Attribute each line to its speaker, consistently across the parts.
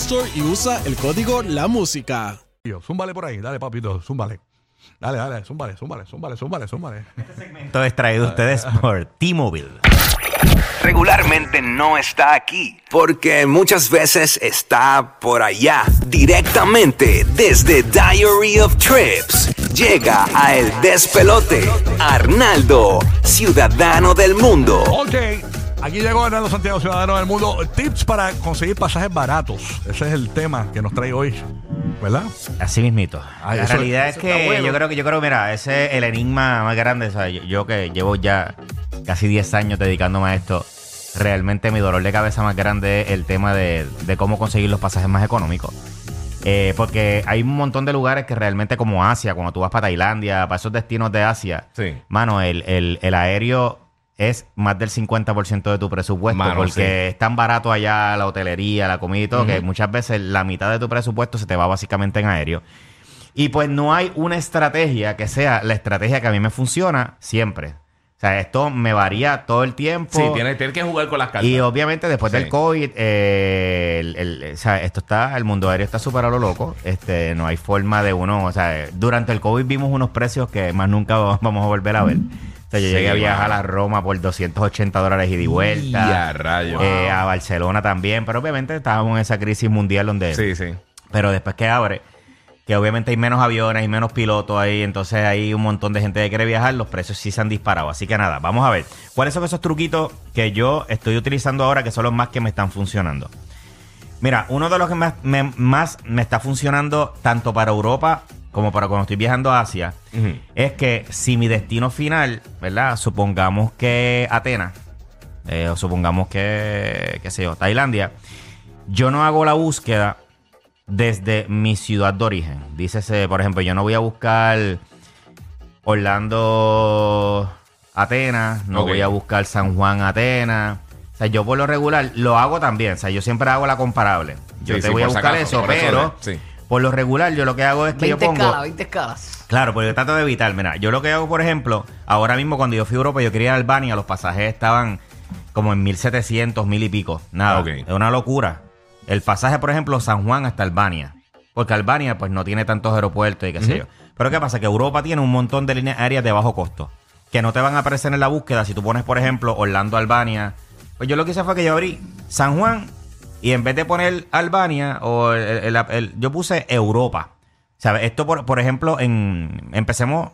Speaker 1: Store y usa el código La Música.
Speaker 2: Zúmbale por ahí, dale papito, zúmbale. Dale, dale, zúmbale, zúmbale, zúmbale, zúmbale, zúmbale.
Speaker 3: Todo es traído a ustedes por T-Mobile.
Speaker 4: regularmente no está aquí, porque muchas veces está por allá, directamente desde Diary of Trips. Llega a El Despelote, Arnaldo, ciudadano del mundo.
Speaker 2: Ok, aquí llegó Hernando Santiago, Ciudadano del Mundo. Tips para conseguir pasajes baratos. Ese es el tema que nos trae hoy, ¿verdad?
Speaker 3: Así mismito.
Speaker 2: Ay,
Speaker 3: la
Speaker 2: eso-
Speaker 3: realidad
Speaker 2: eso
Speaker 3: es que
Speaker 2: bueno.
Speaker 3: yo creo que yo creo, mira, ese es el enigma más grande. yo, yo que llevo ya casi 10 años dedicándome a esto. Realmente mi dolor de cabeza más grande es el tema de, de cómo conseguir los pasajes más económicos. Eh, porque hay un montón de lugares que realmente como Asia, cuando tú vas para Tailandia, para esos destinos de Asia,
Speaker 5: Sí.
Speaker 3: mano, el, el- el aéreo es más del 50% de tu presupuesto
Speaker 5: Mano,
Speaker 3: porque
Speaker 5: sí.
Speaker 3: es tan barato allá la hotelería, la comida y todo, que muchas veces la mitad de tu presupuesto se te va básicamente en aéreo. Y pues no hay una estrategia que sea la estrategia que a mí me funciona siempre. O sea, esto me varía todo el tiempo.
Speaker 5: Sí, tienes, tienes que jugar con las cartas.
Speaker 3: Y obviamente después
Speaker 5: Sí.
Speaker 3: del COVID, eh, el- el- o sea, esto está, el mundo aéreo está súper a lo loco. Este, no hay forma de uno, o sea, durante el COVID vimos unos precios que más nunca vamos a volver a ver. O sea, yo
Speaker 5: Sí,
Speaker 3: llegué a viajar a Roma por 280 dólares y vuelta.
Speaker 5: Y a rayos.
Speaker 3: Eh, a Barcelona también, pero obviamente estábamos en esa crisis mundial donde...
Speaker 5: Sí, sí.
Speaker 3: Pero después que abre, que obviamente hay menos aviones, hay menos pilotos ahí, entonces hay un montón de gente que quiere viajar, los precios sí se han disparado. Así que nada, vamos a ver. ¿Cuáles son esos truquitos que yo estoy utilizando ahora que son los más que me están funcionando? Mira, uno de los que más me, más me está funcionando tanto para Europa como para cuando estoy viajando a Asia
Speaker 5: Ujú.
Speaker 3: es que si mi destino final, ¿verdad? Supongamos que Atenas, eh, o supongamos que, qué sé yo, Tailandia, yo no hago la búsqueda desde mi ciudad de origen. Dícese, por ejemplo, yo no voy a buscar Orlando, Atenas, no
Speaker 5: Ok.
Speaker 3: voy a buscar San Juan, Atenas. O sea, yo por lo regular lo hago también. O sea, yo siempre hago la comparable. Yo
Speaker 5: Sí,
Speaker 3: te
Speaker 5: sí,
Speaker 3: voy a
Speaker 5: por si
Speaker 3: buscar
Speaker 5: acaso,
Speaker 3: eso,
Speaker 5: por eso
Speaker 3: pero
Speaker 5: sí.
Speaker 3: Por lo regular yo lo que hago es que
Speaker 6: 20
Speaker 3: yo pongo...
Speaker 6: escalas, 20 escalas.
Speaker 3: Claro, porque yo trato de evitar. Mira, yo lo que hago, por ejemplo, ahora mismo cuando yo fui a Europa, yo quería ir a Albania, los pasajes estaban como en 1700, mil y pico. Nada,
Speaker 5: Ok.
Speaker 3: es una locura. El pasaje, por ejemplo, San Juan hasta Albania. Porque Albania, pues, no tiene tantos aeropuertos y qué sé yo. Pero ¿qué pasa? Que Europa tiene un montón de líneas aéreas de bajo costo. Que no te van a aparecer en la búsqueda. Si tú pones, por ejemplo, Orlando, Albania. Pues yo lo que hice fue que yo abrí San Juan y en vez de poner Albania, o el- el- el- yo puse Europa. ¿Sabes? Esto, por, por ejemplo, en, empecemos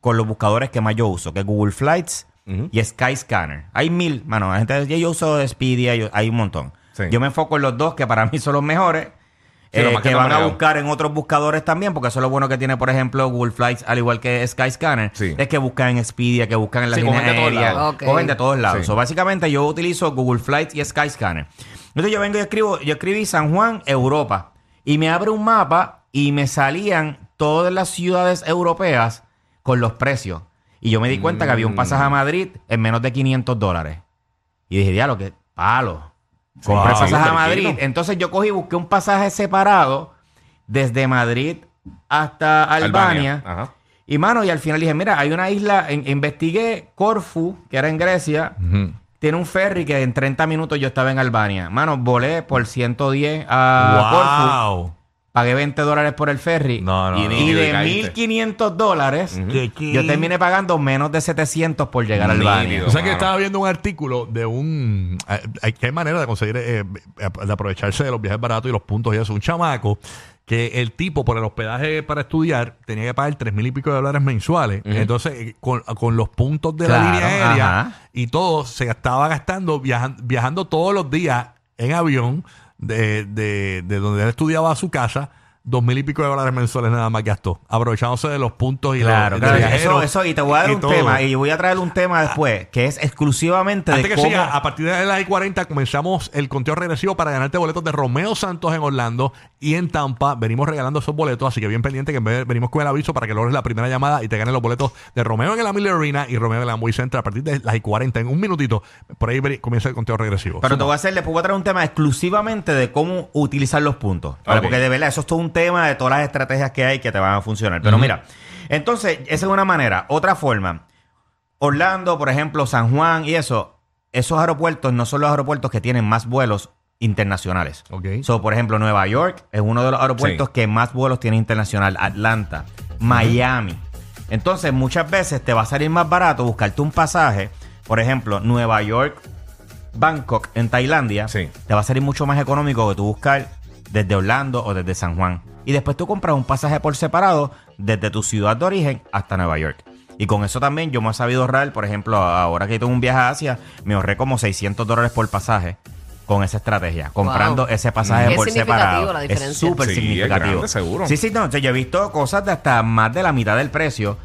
Speaker 3: con los buscadores que más yo uso, que es Google Flights
Speaker 5: Ujú.
Speaker 3: y Skyscanner. Hay mil, mano, la gente, yo, yo uso Expedia, yo- hay un montón.
Speaker 5: Sí.
Speaker 3: Yo me enfoco en los dos que para mí son los mejores.
Speaker 5: Sí,
Speaker 3: eh,
Speaker 5: que
Speaker 3: van a buscar en otros buscadores también, porque eso es lo bueno que tiene, por ejemplo, Google Flights, al igual que Skyscanner,
Speaker 5: Sí.
Speaker 3: es que buscan en Expedia, que buscan en las
Speaker 5: Sí,
Speaker 3: líneas
Speaker 5: cogen de todos lados.
Speaker 3: Cogen de todos lados.
Speaker 5: Sí.
Speaker 3: So, básicamente yo utilizo Google Flights y Skyscanner. Entonces yo vengo y escribo, yo escribí San Juan, Europa, y me abre un mapa y me salían todas las ciudades europeas con los precios. Y yo me di cuenta que había un pasaje a Madrid en menos de 500 dólares. Y dije, diablo, que palo. Compré
Speaker 5: sí,
Speaker 3: pasaje a. Madrid. Entonces yo cogí y busqué un pasaje separado desde Madrid hasta Albania.
Speaker 5: Ajá.
Speaker 3: Y mano, y al final dije, mira, hay una isla, en- investigué Corfu, que era en Grecia. Tiene un ferry que en 30 minutos yo estaba en Albania. Mano, volé por 110 a Corfu
Speaker 2: ¡Wow!
Speaker 3: Pagué 20 dólares por el ferry.
Speaker 2: No, no,
Speaker 5: Y
Speaker 2: no.
Speaker 3: de
Speaker 5: caíste.
Speaker 3: 1.500 dólares, yo terminé pagando menos de 700 por llegar al baño.
Speaker 2: O sea que estaba viendo un artículo de un... eh, Hay que hay manera de conseguir, eh, de aprovecharse de los viajes baratos y los puntos y eso. Un chamaco que el tipo por el hospedaje para estudiar tenía que pagar tres mil y pico de dólares mensuales. Entonces, eh, con, con los puntos de la línea aérea
Speaker 3: ajá.
Speaker 2: y todo, se estaba gastando viajan- viajando todos los días en avión de, de, de donde él estudiaba a su casa. Dos mil y pico de dólares mensuales nada más gastó, aprovechándose de los puntos y
Speaker 3: Claro,
Speaker 2: los,
Speaker 3: claro. Eso, eso, y te voy a dar un
Speaker 2: todo.
Speaker 3: tema, y voy a traer un tema después, que es exclusivamente
Speaker 2: Antes
Speaker 3: de
Speaker 2: que
Speaker 3: cómo...
Speaker 2: siga, a partir de las 40 comenzamos el conteo regresivo para ganarte boletos de Romeo Santos en Orlando y en Tampa. Venimos regalando esos boletos, así que bien pendiente que venimos con el aviso para que logres la primera llamada y te ganes los boletos de Romeo en el Amelia Arena y Romeo en el Amway Center a partir de las 40. En un minutito, por ahí comienza el conteo regresivo.
Speaker 3: Pero te voy a hacer, le puedo traer un tema exclusivamente de cómo utilizar los puntos. Porque de verdad, eso es todo un tema de todas las estrategias que hay que te van a funcionar. Pero mira, entonces, esa es una manera. Otra forma, Orlando, por ejemplo, San Juan y eso, esos aeropuertos no son los aeropuertos que tienen más vuelos internacionales.
Speaker 2: Ok.
Speaker 3: So, por ejemplo, Nueva York es uno de los aeropuertos
Speaker 5: Sí.
Speaker 3: que más vuelos tiene internacional. Atlanta, Miami. Entonces, muchas veces te va a salir más barato buscarte un pasaje. Por ejemplo, Nueva York, Bangkok en Tailandia.
Speaker 5: Sí.
Speaker 3: Te va a salir mucho más económico que tú buscar desde Orlando o desde San Juan. Y después tú compras un pasaje por separado desde tu ciudad de origen hasta Nueva York. Y con eso también yo me he sabido ahorrar, por ejemplo, ahora que tengo un viaje a Asia, me ahorré como 600 dólares por pasaje con esa estrategia, comprando
Speaker 6: Wow.
Speaker 3: ese pasaje
Speaker 6: Es
Speaker 3: por
Speaker 6: significativo
Speaker 3: separado.
Speaker 6: la
Speaker 3: es
Speaker 6: diferencia.
Speaker 3: súper
Speaker 5: Sí, es
Speaker 3: significativo.
Speaker 5: grande, seguro.
Speaker 3: Sí, sí, no, o sea, yo he visto cosas de hasta más de la mitad del precio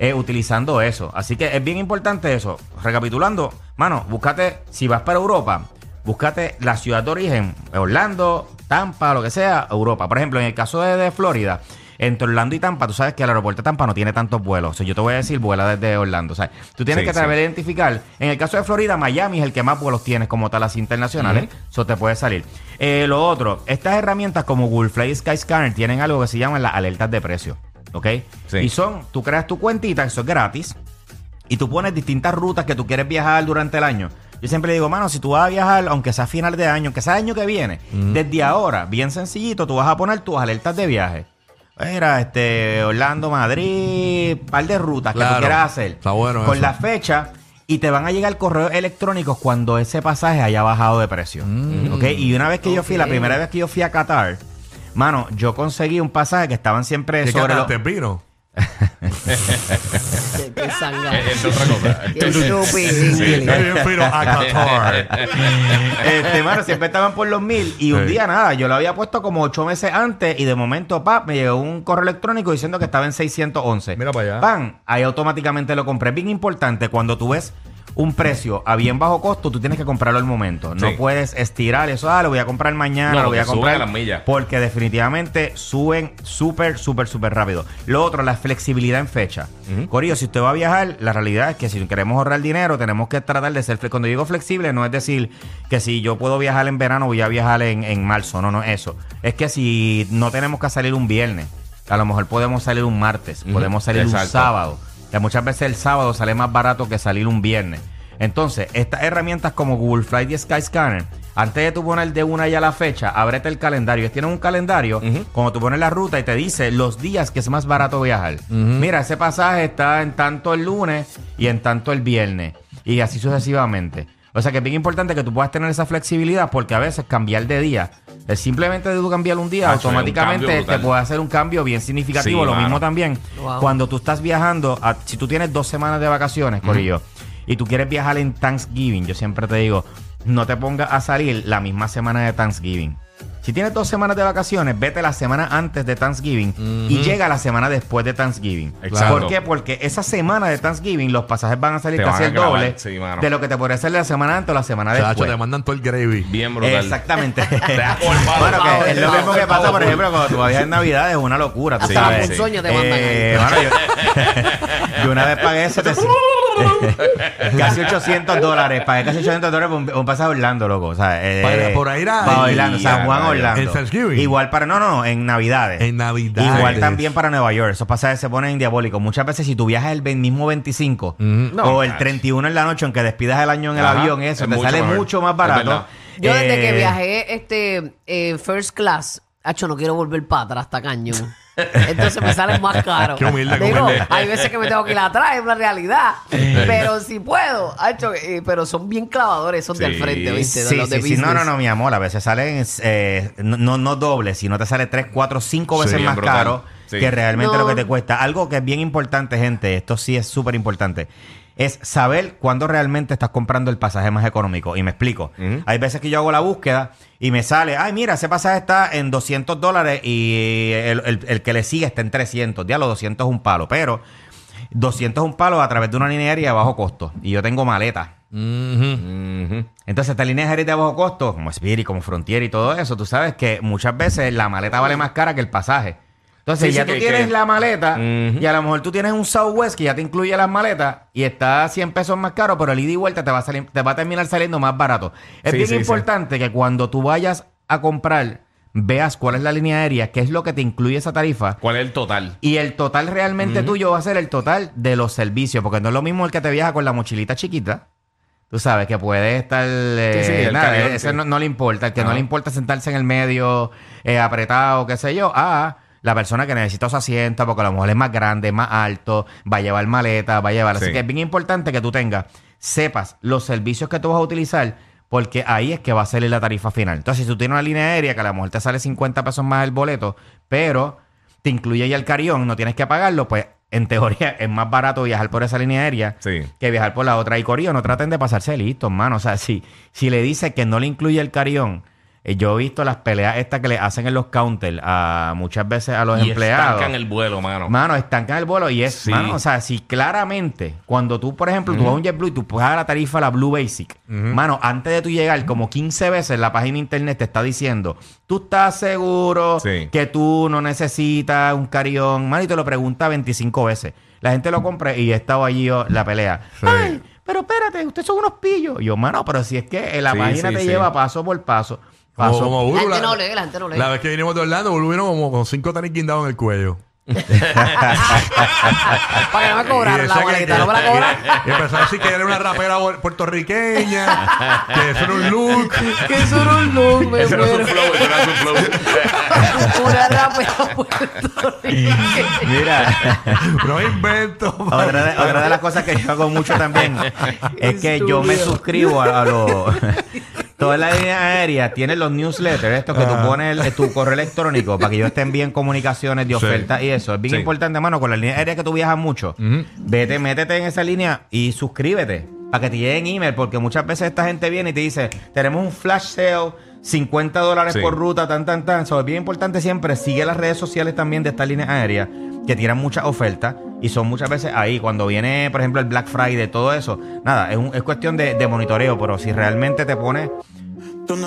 Speaker 3: eh, utilizando eso. Así que es bien importante eso. Recapitulando, mano, búscate, si vas para Europa, búscate la ciudad de origen, Orlando, Tampa, lo que sea, Europa. Por ejemplo, en el caso de, de Florida, entre Orlando y Tampa, tú sabes que el aeropuerto de Tampa no tiene tantos vuelos. O sea, yo te voy a decir, vuela desde Orlando. O sea, tú tienes
Speaker 5: Sí,
Speaker 3: que
Speaker 5: sí.
Speaker 3: saber identificar. En el caso de Florida, Miami es el que más vuelos tienes como tal, así internacionales. Eso te puede salir. Eh, lo otro, estas herramientas como Google Fly y Skyscanner tienen algo que se llaman las alertas de precio. ¿Ok?
Speaker 5: Sí.
Speaker 3: Y son, tú creas tu cuentita, eso es gratis y tú pones distintas rutas que tú quieres viajar durante el año. Yo siempre digo, mano, si tú vas a viajar, aunque sea a final de año, aunque sea el año que viene, desde ahora, bien sencillito, tú vas a poner tus alertas de viaje. Era este Orlando, Madrid, par de rutas que tú quieras hacer.
Speaker 2: Está bueno
Speaker 3: Con
Speaker 2: eso.
Speaker 3: la fecha y te van a llegar correos electrónicos cuando ese pasaje haya bajado de precio. ¿Ok? Y una vez que yo fui, la primera vez que yo fui a Qatar, mano, yo conseguí un pasaje que estaban siempre
Speaker 2: ¿Qué
Speaker 3: sobre los...
Speaker 2: cagaste, vino?
Speaker 5: Es otra cosa.
Speaker 6: Qué estúpido.
Speaker 2: Fino a Qatar.
Speaker 3: este, mano, siempre estaban por los mil. Y un
Speaker 2: Sí.
Speaker 3: día nada, yo lo había puesto como ocho meses antes. Y de momento, pa, me llegó un correo electrónico diciendo que estaba en 611.
Speaker 2: Mira para allá.
Speaker 3: Pan, ahí automáticamente lo compré. Bien importante, cuando tú ves un precio a bien bajo costo, tú tienes que comprarlo al momento. No
Speaker 5: Sí.
Speaker 3: puedes estirar eso. Ah, lo voy a comprar mañana,
Speaker 5: No,
Speaker 3: lo voy a
Speaker 5: suben
Speaker 3: comprar.
Speaker 5: a las millas.
Speaker 3: Porque definitivamente suben súper, súper, súper rápido. Lo otro, la flexibilidad en fecha. Corillo, si usted va a viajar, la realidad es que si queremos ahorrar dinero, tenemos que tratar de ser flexibles. Cuando digo flexible, no es decir que si yo puedo viajar en verano, voy a viajar en, en marzo. No, no es eso. Es que si no tenemos que salir un viernes, a lo mejor podemos salir un martes,
Speaker 5: Ujú,
Speaker 3: podemos salir un
Speaker 5: exacto.
Speaker 3: sábado. Que muchas veces el sábado sale más barato que salir un viernes. Entonces, estas herramientas como Google Flight y Skyscanner, antes de tú poner de una ya la fecha, ábrete el calendario. Ellos tienen un calendario,
Speaker 5: Ujú.
Speaker 3: como tú pones la ruta y te dice los días que es más barato viajar. Mira, ese pasaje está en tanto el lunes y en tanto el viernes. Y así sucesivamente. O sea que es bien importante que tú puedas tener esa flexibilidad porque a veces cambiar de día, simplemente de tú cambiar un día,
Speaker 5: un
Speaker 3: automáticamente te puede hacer un cambio bien significativo.
Speaker 5: Sí,
Speaker 3: Lo
Speaker 5: mano.
Speaker 3: mismo también
Speaker 6: Wow.
Speaker 3: cuando tú estás viajando, a- si tú tienes dos semanas de vacaciones, Corillo, y tú quieres viajar en Thanksgiving, yo siempre te digo, no te pongas a salir la misma semana de Thanksgiving. Si tienes dos semanas de vacaciones, vete la semana antes de Thanksgiving y llega la semana después de Thanksgiving.
Speaker 5: Exacto.
Speaker 3: ¿Por qué? Porque esa semana de Thanksgiving los pasajes van a salir
Speaker 5: Te
Speaker 3: casi el doble
Speaker 5: sí,
Speaker 3: de lo que te podría hacer la semana antes o la semana
Speaker 2: Chacho,
Speaker 3: después.
Speaker 2: te mandan todo el gravy.
Speaker 5: Bien brutal.
Speaker 3: Exactamente. bueno, que es lo mismo que pasa, por ejemplo, cuando tú viajar en Navidad, es una locura.
Speaker 6: Hasta
Speaker 5: sí.
Speaker 6: ponzoña te mandan
Speaker 3: Eh,
Speaker 6: ahí.
Speaker 3: mano, yo, yo una vez pagué 700 casi 800 dólares. Pagué casi 800 dólares por un, un pasaje a Orlando, loco. O sea, eh,
Speaker 2: Para- por ahí era-
Speaker 3: Para Orlando, San Juan, Orlando.
Speaker 2: En Thanksgiving.
Speaker 3: Igual para, no, no, en Navidades.
Speaker 2: En Navidad.
Speaker 3: Igual también para Nueva York. Esos pasajes se ponen diabólicos. Muchas veces, si tú viajas el mismo 25
Speaker 5: No,
Speaker 3: o el
Speaker 5: chacho.
Speaker 3: 31 en la noche, aunque despidas el año en el
Speaker 5: Ajá,
Speaker 3: avión, eso
Speaker 5: es
Speaker 3: te
Speaker 5: mucho
Speaker 3: sale
Speaker 5: mejor.
Speaker 3: mucho más barato.
Speaker 6: Yo desde que
Speaker 3: Eh,
Speaker 6: viajé este eh, first class Hacho, no quiero volver para atrás, tacaño. Entonces me sale más caro.
Speaker 2: Qué humilde,
Speaker 6: Digo,
Speaker 2: humilde.
Speaker 6: hay veces que me tengo que ir atrás, es una realidad. pero si puedo, hacho, eh, pero son bien clavadores, son de al
Speaker 5: Sí.
Speaker 6: frente, ¿viste? De
Speaker 3: Sí,
Speaker 6: los de
Speaker 3: sí, sí. No, no, no, mi amor. A veces salen eh, no, no, no doble, sino te sale tres, cuatro, cinco veces
Speaker 2: Sí,
Speaker 3: más
Speaker 5: brutal.
Speaker 3: caro
Speaker 5: Sí.
Speaker 3: que realmente
Speaker 6: No.
Speaker 3: lo que te cuesta. Algo que es bien importante, gente, esto sí es súper importante, es saber cuándo realmente estás comprando el pasaje más económico. Y me explico. Hay veces que yo hago la búsqueda y me sale, ay, mira, ese pasaje está en 200 dólares y el, el- el que le sigue está en 300. Ya los 200 es un palo, pero 200 es un palo a través de una línea aérea de bajo costo. Y yo tengo maleta. Entonces, estas líneas aéreas de bajo costo, como Spirit, como Frontier y todo eso, tú sabes que muchas veces la maleta vale más cara que el pasaje. Entonces,
Speaker 5: Sí,
Speaker 3: ya
Speaker 5: sí,
Speaker 3: tú
Speaker 5: que-
Speaker 3: tienes
Speaker 5: que-
Speaker 3: la maleta y a lo mejor tú tienes un Southwest que ya te incluye las maletas y está a 100 pesos más caro, pero el ida y vuelta te va a, salir, te va a terminar saliendo más barato. Es
Speaker 5: Sí,
Speaker 3: bien importante que cuando tú vayas a comprar, veas cuál es la línea aérea, qué es lo que te incluye esa tarifa.
Speaker 5: ¿Cuál es el total?
Speaker 3: Y el total realmente tuyo va a ser el total de los servicios, porque no es lo mismo el que te viaja con la mochilita chiquita. Tú sabes que puede estar. eh,
Speaker 5: Sí, sí,
Speaker 3: nada,
Speaker 5: camión,
Speaker 3: ese
Speaker 5: sí.
Speaker 3: no, no le importa. El que no le importa sentarse en el medio, eh, apretado, qué sé yo. A la persona que necesita su asiento, porque a lo mejor es más grande, más alto, va a llevar maleta, va a llevar. Así
Speaker 5: Sí.
Speaker 3: que es bien importante que tú tengas, sepas los servicios que tú vas a utilizar, porque ahí es que va a salir la tarifa final. Entonces, si tú tienes una línea aérea que a lo mejor te sale 50 pesos más el boleto, pero te incluye ya el carión, no tienes que pagarlo, pues en teoría es más barato viajar por esa línea aérea
Speaker 5: Sí.
Speaker 3: que viajar por la otra. Y Corillo, no traten de pasarse listos, mano. O sea, si, si le dice que no le incluye el carión, yo he visto las peleas estas que le hacen en los counters a muchas veces a los
Speaker 5: Y
Speaker 3: empleados.
Speaker 5: estancan el vuelo, mano.
Speaker 3: Mano, estancan el vuelo y es,
Speaker 5: Sí.
Speaker 3: mano, o sea, si claramente, cuando tú, por ejemplo, tú vas a un JetBlue y tú pagas la tarifa, la Blue Basic, mano, antes de tú llegar, como 15 veces la página de internet te está diciendo, tú estás seguro
Speaker 5: Sí.
Speaker 3: que tú no necesitas un carión, mano, y te lo pregunta 25 veces. La gente lo compra y he estado allí yo, la pelea.
Speaker 2: Sí.
Speaker 3: Ay, pero espérate, ustedes son unos pillos. Y yo, mano, pero si es que en la página te lleva paso por paso.
Speaker 2: Como,
Speaker 3: Paso.
Speaker 2: como
Speaker 6: La
Speaker 2: Bulu,
Speaker 6: gente
Speaker 2: la,
Speaker 6: no lee, la gente no lee.
Speaker 2: la vez que vinimos de Orlando, Bulu vino como con cinco tenis guindados en el cuello.
Speaker 6: Para que no me
Speaker 2: Y
Speaker 6: cobraran la boleta, no me la
Speaker 2: que-
Speaker 6: cobran.
Speaker 2: Y empezó a decir que era una rapera puertorriqueña, que eso era un look.
Speaker 6: Que eso era un look, me
Speaker 5: Ese no es
Speaker 6: muero.
Speaker 5: un flow, ese no es un flow.
Speaker 6: Una rapera puertorriqueña.
Speaker 3: Mira.
Speaker 2: No invento.
Speaker 3: Otra de, otra de las cosas que yo hago mucho también es que yo me suscribo a, a los... Todas las líneas aéreas tienen los newsletters, estos que tú pones el- tu correo electrónico para que ellos estén bien comunicaciones de
Speaker 2: Sí.
Speaker 3: ofertas y eso. Es bien
Speaker 5: Sí.
Speaker 3: importante, mano, con la línea aérea que tú viajas mucho. Vete, métete en esa línea y suscríbete para que te lleguen email, porque muchas veces esta gente viene y te dice, tenemos un flash sale, 50 dólares
Speaker 5: Sí.
Speaker 3: por ruta, tan, tan, tan. So, es bien importante siempre, sigue las redes sociales también de estas líneas aéreas que tiran muchas ofertas y son muchas veces ahí. Cuando viene, por ejemplo, el Black Friday, todo eso, nada, es, un- es cuestión de, de monitoreo, pero si realmente te pones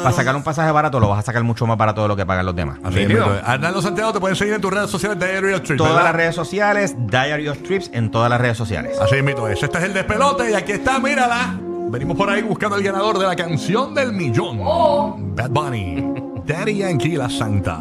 Speaker 3: para sacar un pasaje barato, lo vas a sacar mucho más barato de lo que pagan los demás.
Speaker 2: Así invento. Arnaldo Santiago te pueden seguir en tus redes sociales Diary of Trips,
Speaker 3: Todas
Speaker 2: ¿verdad?
Speaker 3: las redes sociales, Diary of Trips en todas las redes sociales.
Speaker 2: Así invito es. Este es el despelote y aquí está, mírala. Venimos por ahí buscando al ganador de la canción del millón. Bad Bunny. Daddy Yankee La Santa.